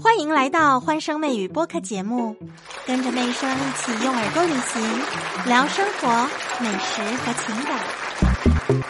欢迎来到欢声妹语播客节目，跟着妹声一起用耳朵旅行，聊生活、美食和情感。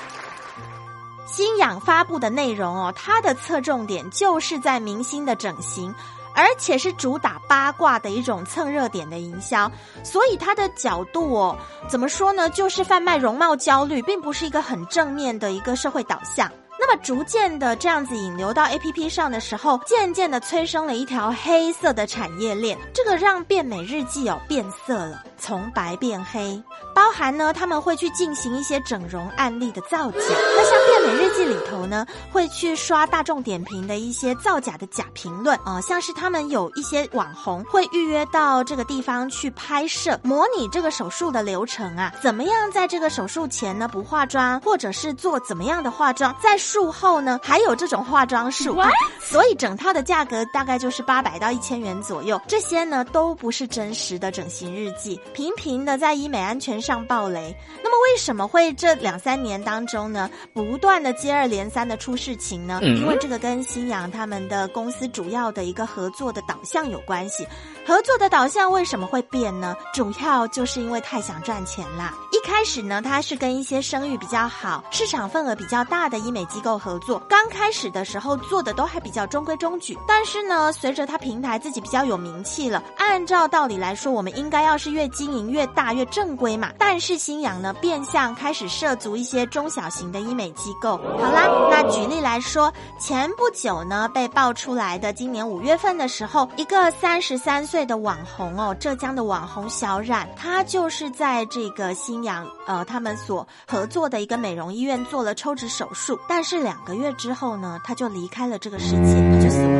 新氧发布的内容哦，它的侧重点就是在明星的整形，而且是主打八卦的一种蹭热点的营销，所以它的角度哦，怎么说呢？就是贩卖容貌焦虑，并不是一个很正面的一个社会导向。那么逐渐的这样子引流到 A P P 上的时候，渐渐的催生了一条黑色的产业链，这个让变美日记哦变色了，从白变黑。包含呢，他们会去进行一些整容案例的造假。那像变美日记里头呢，会去刷大众点评的一些造假的假评论啊，像是他们有一些网红会预约到这个地方去拍摄，模拟这个手术的流程啊，怎么样在这个手术前呢不化妆，或者是做怎么样的化妆，在术后呢还有这种化妆术，所以整套的价格大概就是八百到一千元左右。这些呢都不是真实的整形日记，频频的在医美安全。上暴雷，那么为什么会这两三年当中呢，不断的接二连三的出事情呢？因为这个跟新阳他们的公司主要的一个合作的导向有关系。合作的导向为什么会变呢？主要就是因为太想赚钱啦。一开始呢，他是跟一些声誉比较好、市场份额比较大的医美机构合作。刚开始的时候做的都还比较中规中矩，但是呢，随着他平台自己比较有名气了，按照道理来说，我们应该要是越经营越大越正规嘛。但是新阳呢，变相开始涉足一些中小型的医美机构。好啦，那举例来说，前不久呢，被爆出来的，今年五月份的时候，一个三十三。岁的网红哦，浙江的网红小冉，她就是在这个新阳呃他们所合作的一个美容医院做了抽脂手术，但是两个月之后呢，她就离开了这个世界，她就死。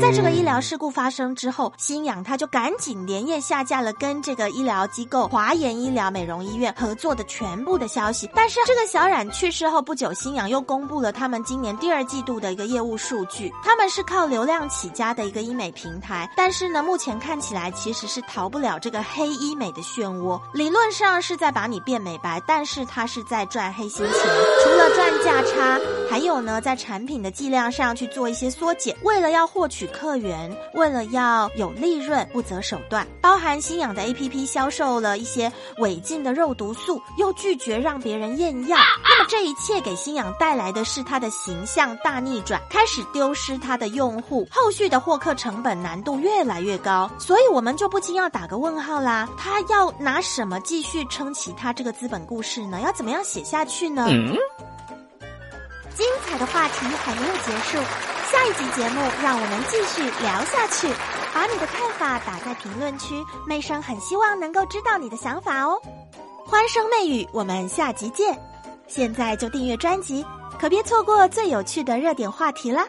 在这个医疗事故发生之后，新氧他就赶紧连夜下架了跟这个医疗机构华研医疗美容医院合作的全部的消息。但是这个小冉去世后不久，新氧又公布了他们今年第二季度的一个业务数据，他们是靠流量起家的一个医美平台，但是呢，目前。看起来其实是逃不了这个黑医美的漩涡，理论上是在把你变美白，但是它是在赚黑心钱。除了赚价差，还有呢，在产品的剂量上去做一些缩减，为了要获取客源，为了要有利润，不择手段。包含新氧的 A P P 销售了一些违禁的肉毒素，又拒绝让别人验药。那么这一切给新氧带来的是它的形象大逆转，开始丢失它的用户，后续的获客成本难度越来越高。所以，我们就不禁要打个问号啦。他要拿什么继续撑起他这个资本故事呢？要怎么样写下去呢？精彩的话题还没有结束，下一集节目让我们继续聊下去。把你的看法打在评论区，妹生很希望能够知道你的想法哦。欢声媚语，我们下集见。现在就订阅专辑，可别错过最有趣的热点话题了。